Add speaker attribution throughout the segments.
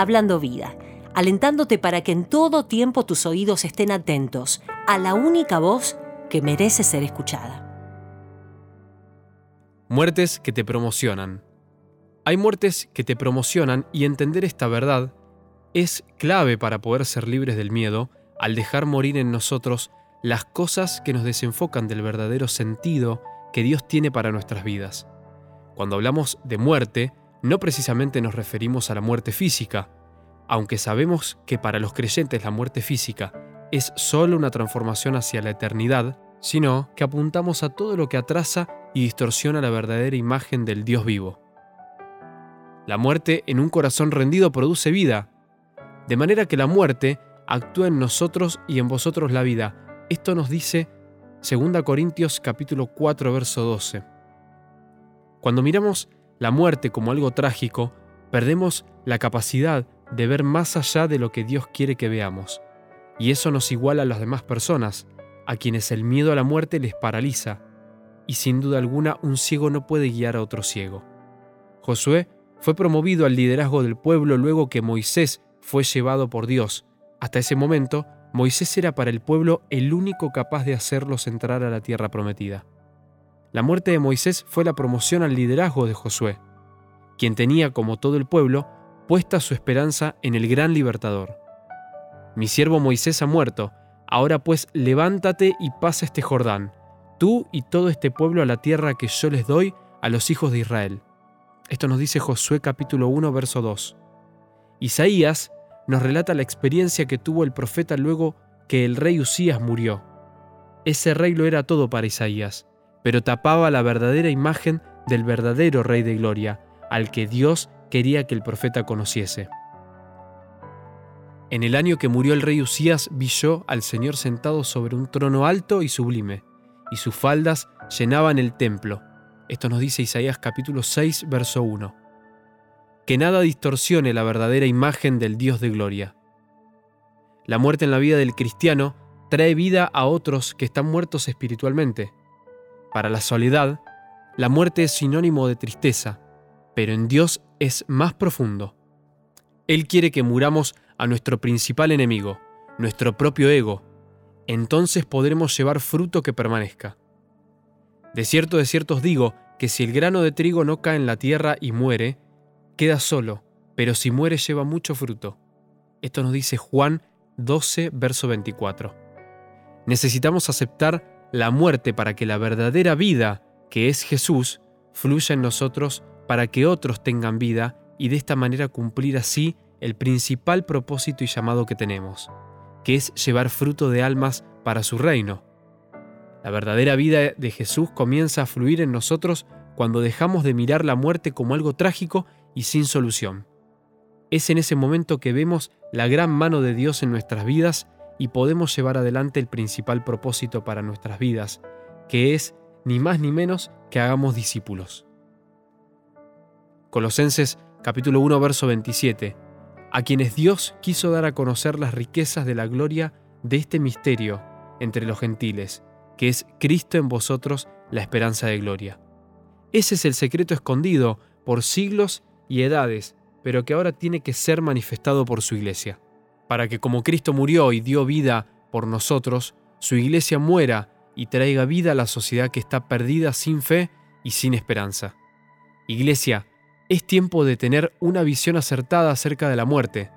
Speaker 1: Hablando Vida, alentándote para que en todo tiempo tus oídos estén atentos a la única voz que merece ser escuchada.
Speaker 2: Muertes que te promocionan. Hay muertes que te promocionan y entender esta verdad es clave para poder ser libres del miedo al dejar morir en nosotros las cosas que nos desenfocan del verdadero sentido que Dios tiene para nuestras vidas. Cuando hablamos de muerte, no precisamente nos referimos a la muerte física, aunque sabemos que para los creyentes la muerte física es solo una transformación hacia la eternidad, sino que apuntamos a todo lo que atrasa y distorsiona la verdadera imagen del Dios vivo. La muerte en un corazón rendido produce vida, de manera que la muerte actúa en nosotros y en vosotros la vida. Esto nos dice 2 Corintios capítulo 4 verso 12. Cuando miramos la muerte como algo trágico, perdemos la capacidad de ver más allá de lo que Dios quiere que veamos. Y eso nos iguala a las demás personas, a quienes el miedo a la muerte les paraliza, y sin duda alguna un ciego no puede guiar a otro ciego. Josué fue promovido al liderazgo del pueblo luego que Moisés fue llevado por Dios. Hasta ese momento, Moisés era para el pueblo el único capaz de hacerlos entrar a la tierra prometida. La muerte de Moisés fue la promoción al liderazgo de Josué, quien tenía, como todo el pueblo, puesta su esperanza en el gran libertador. Mi siervo Moisés ha muerto, ahora pues levántate y pasa este Jordán, tú y todo este pueblo a la tierra que yo les doy a los hijos de Israel. Esto nos dice Josué capítulo 1, verso 2. Isaías nos relata la experiencia que tuvo el profeta luego que el rey Usías murió. Ese rey lo era todo para Isaías, pero tapaba la verdadera imagen del verdadero rey de gloria, al que Dios quería que el profeta conociese. En el año que murió el rey Usías vi yo al Señor sentado sobre un trono alto y sublime, y sus faldas llenaban el templo. Esto nos dice Isaías capítulo 6, verso 1. Que nada distorsione la verdadera imagen del Dios de gloria. La muerte en la vida del cristiano trae vida a otros que están muertos espiritualmente. Para la soledad, la muerte es sinónimo de tristeza, pero en Dios es más profundo. Él quiere que muramos a nuestro principal enemigo, nuestro propio ego. Entonces podremos llevar fruto que permanezca. De cierto, de cierto os digo que si el grano de trigo no cae en la tierra y muere, queda solo, pero si muere lleva mucho fruto. Esto nos dice Juan 12, verso 24. Necesitamos aceptar la muerte para que la verdadera vida, que es Jesús, fluya en nosotros para que otros tengan vida y de esta manera cumplir así el principal propósito y llamado que tenemos, que es llevar fruto de almas para su reino. La verdadera vida de Jesús comienza a fluir en nosotros cuando dejamos de mirar la muerte como algo trágico y sin solución. Es en ese momento que vemos la gran mano de Dios en nuestras vidas y podemos llevar adelante el principal propósito para nuestras vidas, que es ni más ni menos que hagamos discípulos. Colosenses capítulo 1 verso 27, a quienes Dios quiso dar a conocer las riquezas de la gloria de este misterio entre los gentiles, que es Cristo en vosotros la esperanza de gloria. Ese es el secreto escondido por siglos y edades, pero que ahora tiene que ser manifestado por su iglesia, para que como Cristo murió y dio vida por nosotros, su iglesia muera y traiga vida a la sociedad que está perdida sin fe y sin esperanza. Iglesia, es tiempo de tener una visión acertada acerca de la muerte.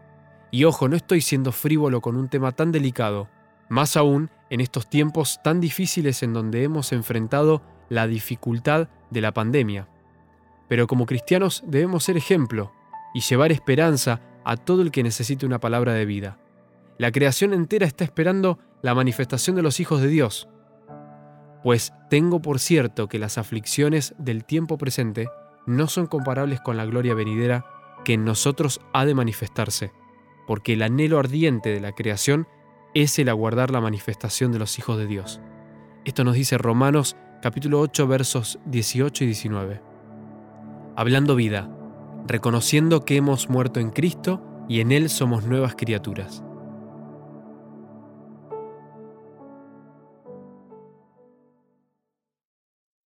Speaker 2: Y ojo, no estoy siendo frívolo con un tema tan delicado, más aún en estos tiempos tan difíciles en donde hemos enfrentado la dificultad de la pandemia. Pero como cristianos debemos ser ejemplo y llevar esperanza a todo el que necesite una palabra de vida. La creación entera está esperando la manifestación de los hijos de Dios. Pues tengo por cierto que las aflicciones del tiempo presente no son comparables con la gloria venidera que en nosotros ha de manifestarse, porque el anhelo ardiente de la creación es el aguardar la manifestación de los hijos de Dios. Esto nos dice Romanos capítulo 8 versos 18 y 19. Hablando vida, reconociendo que hemos muerto en Cristo y en Él somos nuevas criaturas.